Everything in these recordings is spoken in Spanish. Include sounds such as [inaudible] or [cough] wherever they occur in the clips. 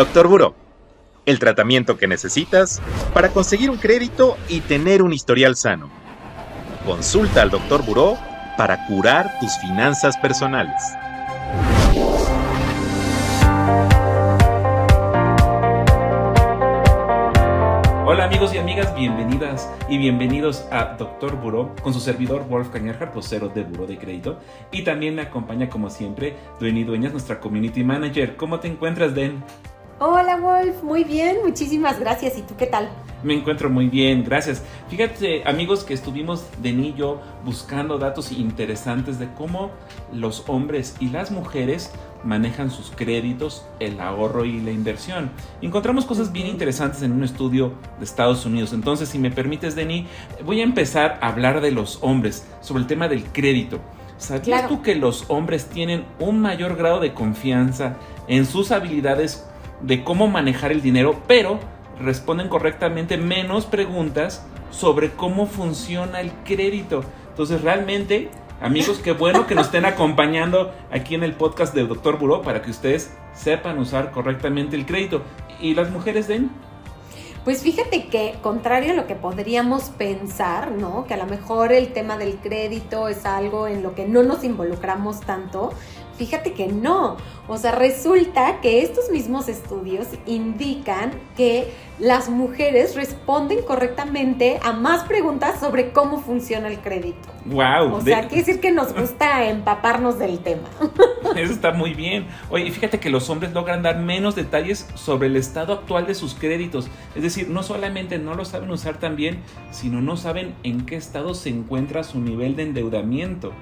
Doctor Buró, el tratamiento que necesitas para conseguir un crédito y tener un historial sano. Consulta al Doctor Buró para curar tus finanzas personales. Hola amigos y amigas, bienvenidas y bienvenidos a Doctor Buró con su servidor Wolf Cañarjar, vocero de Buró de Crédito. Y también me acompaña como siempre Dueni Dueñas, nuestra Community Manager. ¿Cómo te encuentras, Den? Hola Wolf, muy bien, muchísimas gracias. ¿Y tú qué tal? Me encuentro muy bien, gracias. Fíjate amigos que estuvimos de niño buscando datos interesantes de cómo los hombres y las mujeres manejan sus créditos, el ahorro y la inversión. Encontramos cosas bien interesantes en un estudio de Estados Unidos. Entonces, si me permites, Denny, voy a empezar a hablar de los hombres, sobre el tema del crédito. ¿Sabías tú que los hombres tienen un mayor grado de confianza en sus habilidades de cómo manejar el dinero, pero responden correctamente menos preguntas sobre cómo funciona el crédito. Entonces realmente, amigos, qué bueno que nos estén acompañando aquí en el podcast del Doctor Buró para que ustedes sepan usar correctamente el crédito. ¿Y las mujeres den? Pues fíjate que, contrario a lo que podríamos pensar, ¿no? Que a lo mejor el tema del crédito es algo en lo que no nos involucramos tanto, Fíjate que no. O sea, resulta que estos mismos estudios indican que las mujeres responden correctamente a más preguntas sobre cómo funciona el crédito. Wow. O sea, quiere decir que nos gusta [laughs] empaparnos del tema. Eso está muy bien. Oye, fíjate que los hombres logran dar menos detalles sobre el estado actual de sus créditos. Es decir, no solamente no lo saben usar tan bien, sino no saben en qué estado se encuentra su nivel de endeudamiento.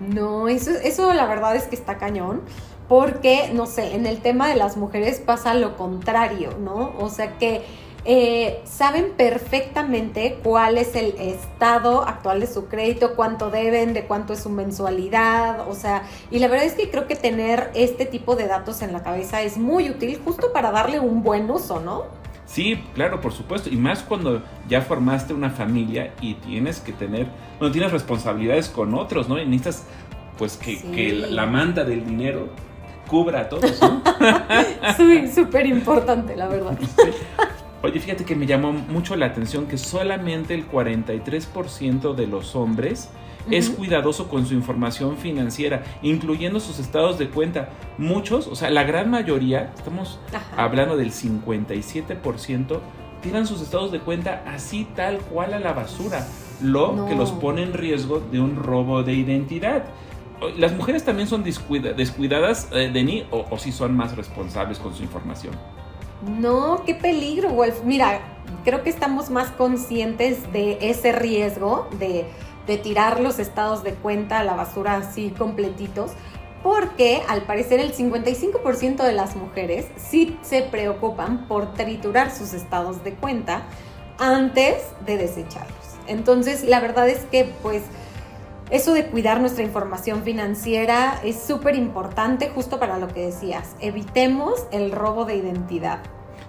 No, eso, eso la verdad es que está cañón. Porque, no sé, en el tema de las mujeres pasa lo contrario, ¿no? O sea que eh, saben perfectamente cuál es el estado actual de su crédito, cuánto deben, de cuánto es su mensualidad, o sea, y la verdad es que creo que tener este tipo de datos en la cabeza es muy útil justo para darle un buen uso, ¿no? Sí, claro, por supuesto. Y más cuando ya formaste una familia y tienes que tener, bueno, tienes responsabilidades con otros, ¿no? Y necesitas, pues, que, la, manta del dinero cubra a todos, ¿no? [laughs] sí, súper importante, la verdad. [laughs] Oye, fíjate que me llamó mucho la atención que solamente el 43% de los hombres es cuidadoso con su información financiera, incluyendo sus estados de cuenta. Muchos, o sea, la gran mayoría, estamos hablando del 57%, tiran sus estados de cuenta así tal cual a la basura, lo que los pone en riesgo de un robo de identidad. ¿Las mujeres también son descuidadas, eh, Denis, o, o si son más responsables con su información? No, qué peligro, Wolf. Mira, creo que estamos más conscientes de ese riesgo de de tirar los estados de cuenta a la basura así completitos, porque al parecer el 55% de las mujeres sí se preocupan por triturar sus estados de cuenta antes de desecharlos. Entonces, la verdad es que pues eso de cuidar nuestra información financiera es súper importante justo para lo que decías. Evitemos el robo de identidad.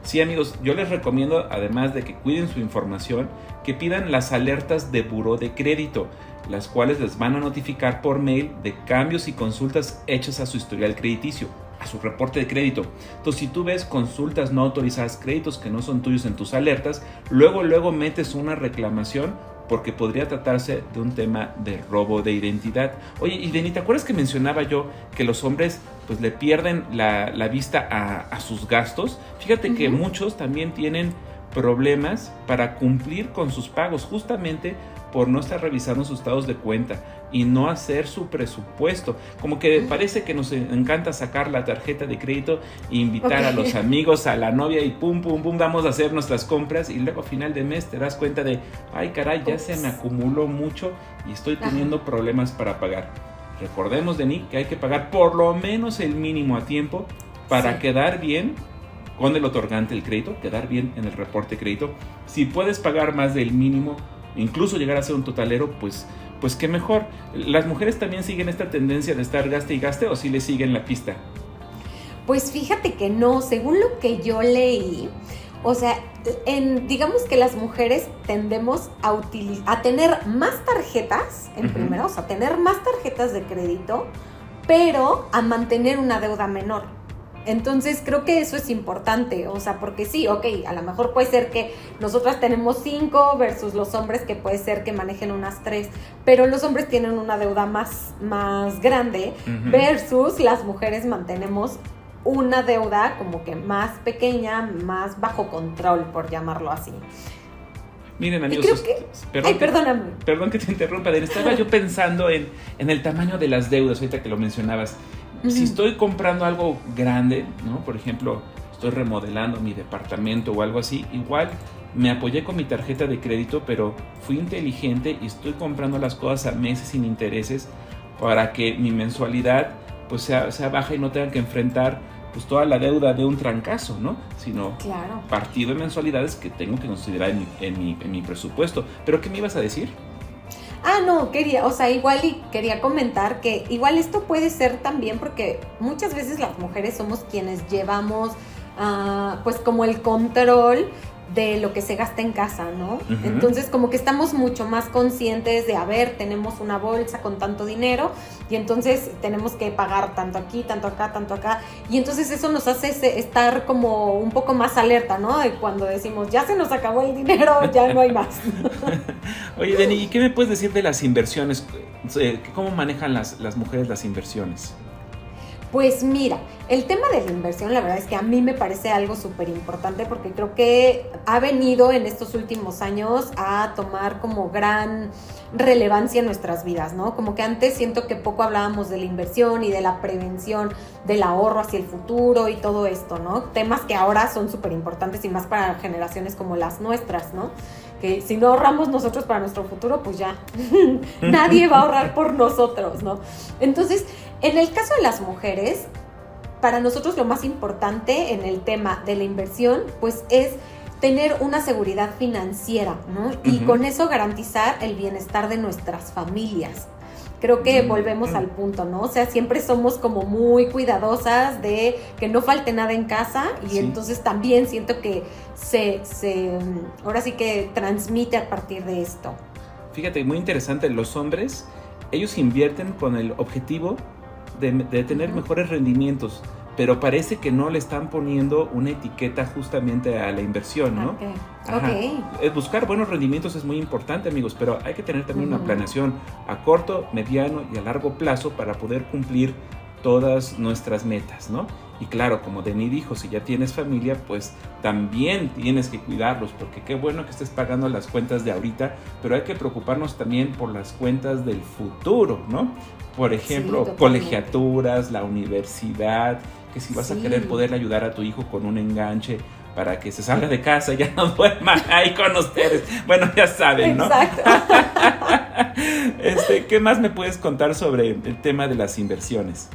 Sí, amigos, yo les recomiendo, además de que cuiden su información, que pidan las alertas de buró de crédito, las cuales les van a notificar por mail de cambios y consultas hechas a su historial crediticio, a su reporte de crédito. Entonces, si tú ves consultas no autorizadas, créditos que no son tuyos en tus alertas, luego, luego metes una reclamación porque podría tratarse de un tema de robo de identidad. Oye, y ¿te acuerdas que mencionaba yo que los hombres pues le pierden la, vista a, sus gastos? Fíjate que muchos también tienen problemas para cumplir con sus pagos justamente por no estar revisando sus estados de cuenta y no hacer su presupuesto. Como que parece que nos encanta sacar la tarjeta de crédito e invitar a los amigos, a la novia y pum, pum, pum, vamos a hacer nuestras compras y luego a final de mes te das cuenta de, ay caray, ya se me acumuló mucho y estoy teniendo problemas para pagar. Recordemos, Denis, que hay que pagar por lo menos el mínimo a tiempo para quedar bien con el otorgante del crédito, quedar bien en el reporte de crédito. Si puedes pagar más del mínimo, incluso llegar a ser un totalero, pues, pues qué mejor. ¿Las mujeres también siguen esta tendencia de estar gaste y gaste o si le siguen la pista? Pues fíjate que no, según lo que yo leí, o sea, en, digamos que las mujeres tendemos a, a tener más tarjetas, en primero, o sea, tener más tarjetas de crédito, pero a mantener una deuda menor. Entonces creo que eso es importante, o sea, porque sí, ok, a lo mejor puede ser que nosotras tenemos cinco versus los hombres que puede ser que manejen unas tres, pero los hombres tienen una deuda más, más grande versus las mujeres mantenemos una deuda como que más pequeña, más bajo control, por llamarlo así. Miren, amigos, perdón, Ay, perdóname. perdón que te interrumpa, estaba yo pensando en, en el tamaño de las deudas, ahorita que lo mencionabas. Si estoy comprando algo grande, ¿no? Por ejemplo, estoy remodelando mi departamento o algo así, igual me apoyé con mi tarjeta de crédito, pero fui inteligente y estoy comprando las cosas a meses sin intereses para que mi mensualidad pues sea, sea baja y no tenga que enfrentar pues toda la deuda de un trancazo, ¿no? Sino partido de mensualidades que tengo que considerar en mi, en mi, en mi presupuesto. ¿Pero qué me ibas a decir? Ah, no, quería, o sea, igual y quería comentar que igual esto puede ser también porque muchas veces las mujeres somos quienes llevamos ah, pues como el control de lo que se gasta en casa, ¿no? Entonces como que estamos mucho más conscientes de, a ver, tenemos una bolsa con tanto dinero y entonces tenemos que pagar tanto aquí, tanto acá, tanto acá. Y entonces eso nos hace estar como un poco más alerta, ¿no? De cuando decimos, ya se nos acabó el dinero, [laughs] ya no hay más. [laughs] Oye, Deni, ¿y qué me puedes decir de las inversiones? Eh, ¿Cómo manejan las, las mujeres las inversiones? Pues mira, el tema de la inversión, la verdad es que a mí me parece algo súper importante porque creo que ha venido en estos últimos años a tomar como gran relevancia en nuestras vidas, ¿no? Como que antes siento que poco hablábamos de la inversión y de la prevención del ahorro hacia el futuro y todo esto, ¿no? Temas que ahora son súper importantes y más para generaciones como las nuestras, ¿no? Que si no ahorramos nosotros para nuestro futuro, pues ya [laughs] nadie va a ahorrar por nosotros, ¿no? Entonces, en el caso de las mujeres, para nosotros lo más importante en el tema de la inversión, pues es tener una seguridad financiera, ¿no? Y con eso garantizar el bienestar de nuestras familias. Creo que volvemos al punto, ¿no? O sea, siempre somos como muy cuidadosas de que no falte nada en casa y entonces también siento que se, se, ahora sí que transmite a partir de esto. Fíjate, muy interesante, los hombres, ellos invierten con el objetivo de, tener mejores rendimientos, pero parece que no le están poniendo una etiqueta justamente a la inversión, ¿no? Okay. Buscar buenos rendimientos es muy importante, amigos, pero hay que tener también una planeación a corto, mediano y a largo plazo para poder cumplir todas nuestras metas, ¿no? Y claro, como Denis dijo, si ya tienes familia, pues también tienes que cuidarlos, porque qué bueno que estés pagando las cuentas de ahorita, pero hay que preocuparnos también por las cuentas del futuro, ¿no? Por ejemplo, colegiaturas, la universidad, que si vas a querer poder ayudar a tu hijo con un enganche para que se salga de casa y [laughs] ya no duerma ahí con ustedes. Bueno, ya saben, ¿no? Exacto. [laughs] este, ¿Qué más me puedes contar sobre el tema de las inversiones?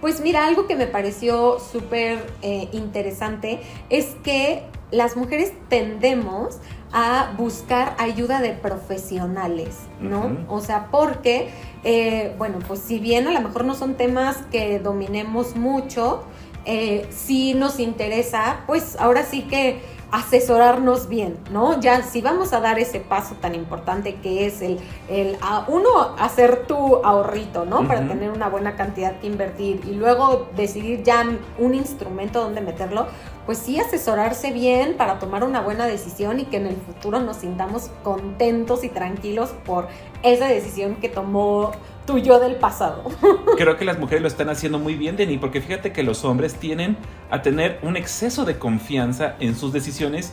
Pues mira, algo que me pareció súper eh, interesante es que las mujeres tendemos a buscar ayuda de profesionales, ¿no? O sea, porque, eh, bueno, pues si bien a lo mejor no son temas que dominemos mucho, eh, si nos interesa, pues ahora sí que asesorarnos bien, ¿no? Ya si vamos a dar ese paso tan importante que es el, el a uno, hacer tu ahorrito, ¿no? Para tener una buena cantidad que invertir y luego decidir ya un instrumento donde meterlo, pues sí asesorarse bien para tomar una buena decisión y que en el futuro nos sintamos contentos y tranquilos por esa decisión que tomó tu yo del pasado. [laughs] Creo que las mujeres lo están haciendo muy bien, Denny, porque fíjate que los hombres tienen a tener un exceso de confianza en sus decisiones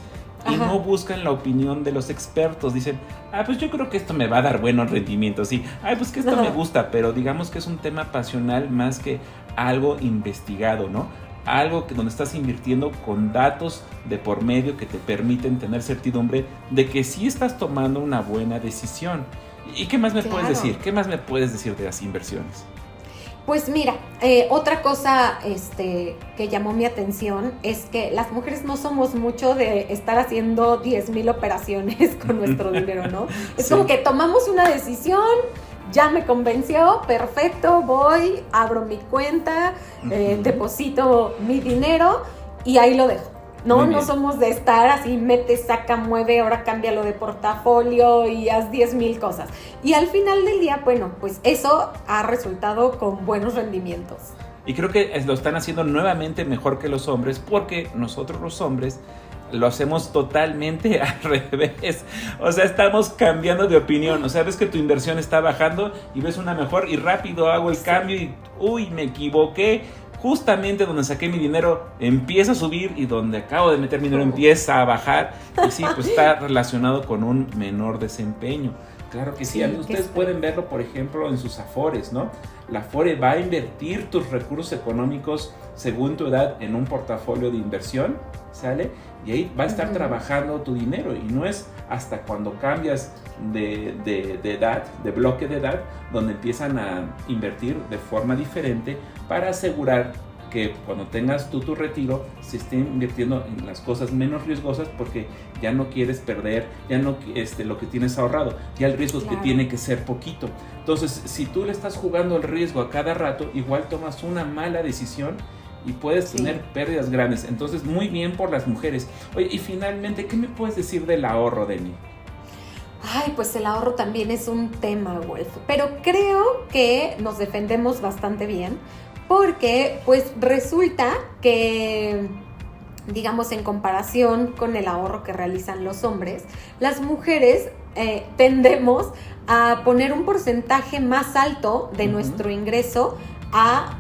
y no buscan la opinión de los expertos. Dicen, ah, pues yo creo que esto me va a dar buenos rendimientos. Sí, ay, pues que esto me gusta, pero digamos que es un tema pasional más que algo investigado, ¿no? Algo que donde estás invirtiendo con datos de por medio que te permiten tener certidumbre de que sí estás tomando una buena decisión. ¿Y qué más me puedes decir? ¿Qué más me puedes decir de las inversiones? Pues mira, eh, otra cosa este, que llamó mi atención es que las mujeres no somos mucho de estar haciendo 10 mil operaciones [laughs] con nuestro [laughs] dinero, ¿no? Es como que tomamos una decisión, ya me convenció, perfecto, voy, abro mi cuenta, eh, deposito mi dinero y ahí lo dejo. No, no somos de estar así, mete, saca, mueve, ahora cámbialo de portafolio y haz 10 mil cosas. Y al final del día, bueno, pues eso ha resultado con buenos rendimientos. Y creo que lo están haciendo nuevamente mejor que los hombres porque nosotros los hombres lo hacemos totalmente [laughs] al revés. O sea, estamos cambiando de opinión. O sea, ves que tu inversión está bajando y ves una mejor y rápido hago el cambio y, uy, me equivoqué. Justamente donde saqué mi dinero empieza a subir y donde acabo de meter mi dinero empieza a bajar. Y sí, pues está [laughs] relacionado con un menor desempeño. Claro que sí, ustedes pueden verlo, por ejemplo, en sus afores, ¿no? La Afore va a invertir tus recursos económicos según tu edad en un portafolio de inversión, ¿sale? Y ahí va a estar trabajando tu dinero y no es hasta cuando cambias de, de, edad, de bloque de edad, donde empiezan a invertir de forma diferente para asegurar que cuando tengas tú tu retiro se esté invirtiendo en las cosas menos riesgosas porque ya no quieres perder, ya no este, lo que tienes ahorrado, ya el riesgo que tiene que ser poquito. Entonces, si tú le estás jugando el riesgo a cada rato, igual tomas una mala decisión y puedes tener pérdidas grandes. Entonces, muy bien por las mujeres. Oye, y finalmente, ¿qué me puedes decir del ahorro, Deni? Ay, pues el ahorro también es un tema, Wolf. Pero creo que nos defendemos bastante bien porque pues resulta que digamos en comparación con el ahorro que realizan los hombres, las mujeres eh, tendemos a poner un porcentaje más alto de nuestro ingreso a,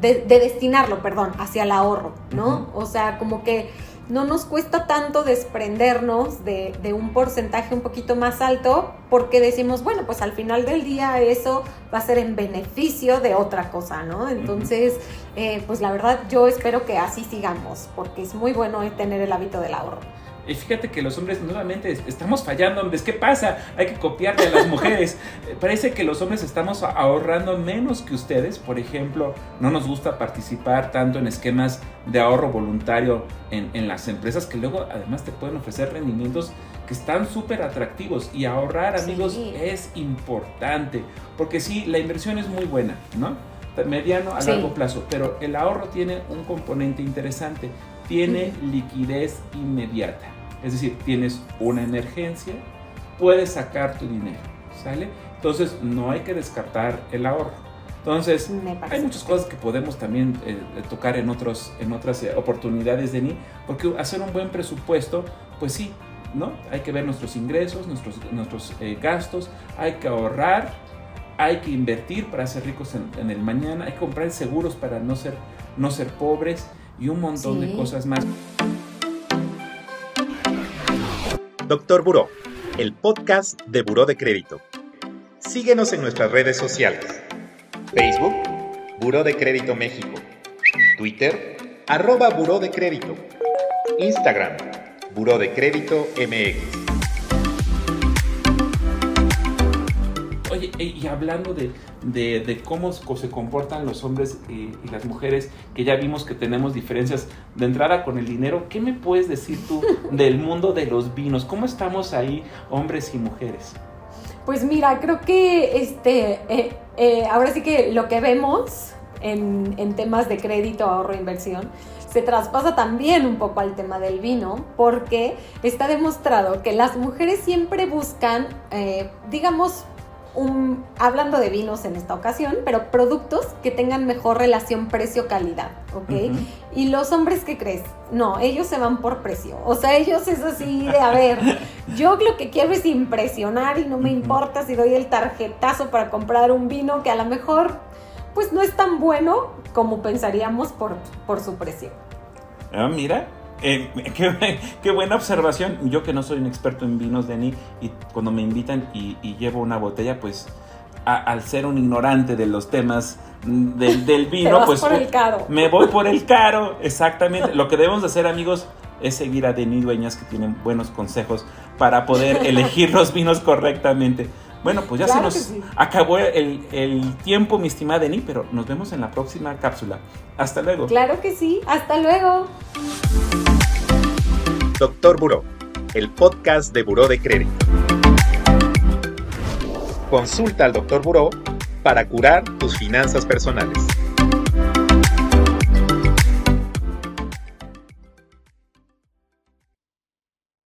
de, destinarlo, perdón, hacia el ahorro, ¿no? O sea, como que no nos cuesta tanto desprendernos de, un porcentaje un poquito más alto porque decimos, bueno, pues al final del día eso va a ser en beneficio de otra cosa, ¿no? Entonces, eh, pues la verdad yo espero que así sigamos porque es muy bueno tener el hábito del ahorro. Y fíjate que los hombres nuevamente estamos fallando, hombres. ¿Qué pasa? Hay que copiarle a las mujeres. [laughs] Eh, parece que los hombres estamos ahorrando menos que ustedes. Por ejemplo, no nos gusta participar tanto en esquemas de ahorro voluntario en, las empresas que luego además te pueden ofrecer rendimientos que están súper atractivos. Y ahorrar, amigos, es importante. Porque sí, la inversión es muy buena, ¿no? Mediano a largo plazo. Pero el ahorro tiene un componente interesante tiene liquidez inmediata. Es decir, tienes una emergencia, puedes sacar tu dinero, ¿sale? Entonces no hay que descartar el ahorro. Entonces, hay muchas cosas que podemos también eh, tocar en, otros, en otras eh, oportunidades de ni, porque hacer un buen presupuesto, pues sí, ¿no? Hay que ver nuestros ingresos, nuestros, nuestros eh, gastos, hay que ahorrar, hay que invertir para ser ricos en, en, el mañana, hay que comprar seguros para no ser, no ser pobres y un montón de cosas más. Doctor Buró, el podcast de Buró de Crédito. Síguenos en nuestras redes sociales. Facebook, Buró de Crédito México. Twitter, arroba Buró de Crédito. Instagram, Buró de Crédito MX. Oye, y hablando de, de, cómo se comportan los hombres y, las mujeres, que ya vimos que tenemos diferencias de entrada con el dinero, ¿qué me puedes decir tú [laughs] del mundo de los vinos? ¿Cómo estamos ahí, hombres y mujeres? Pues mira, creo que este, eh, eh, ahora sí que lo que vemos en, en temas de crédito, ahorro, inversión, se traspasa también un poco al tema del vino, porque está demostrado que las mujeres siempre buscan, eh, digamos, hablando de vinos en esta ocasión, pero productos que tengan mejor relación precio-calidad, ¿ok? Y los hombres, ¿qué crees? No, ellos se van por precio. O sea, ellos es así de, a ver, [laughs] yo lo que quiero es impresionar y no me importa si doy el tarjetazo para comprar un vino que a lo mejor, pues no es tan bueno como pensaríamos por, por su precio. Ah, mira, eh, [laughs] qué, buena observación. Yo que no soy un experto en vinos, Denis, y cuando me invitan y, llevo una botella, pues al ser un ignorante de los temas del, [laughs] vino, pues me voy por el caro, exactamente. Lo que debemos hacer, amigos, es seguir a Denis Dueñas, que tienen buenos consejos para poder [laughs] elegir los vinos correctamente. Bueno, pues ya se nos acabó el, el, tiempo, mi estimada Denis, pero nos vemos en la próxima cápsula. Hasta luego. Claro que sí, hasta luego. Doctor Buró, el podcast de Buró de Crédito. Consulta al Doctor Buró para curar tus finanzas personales.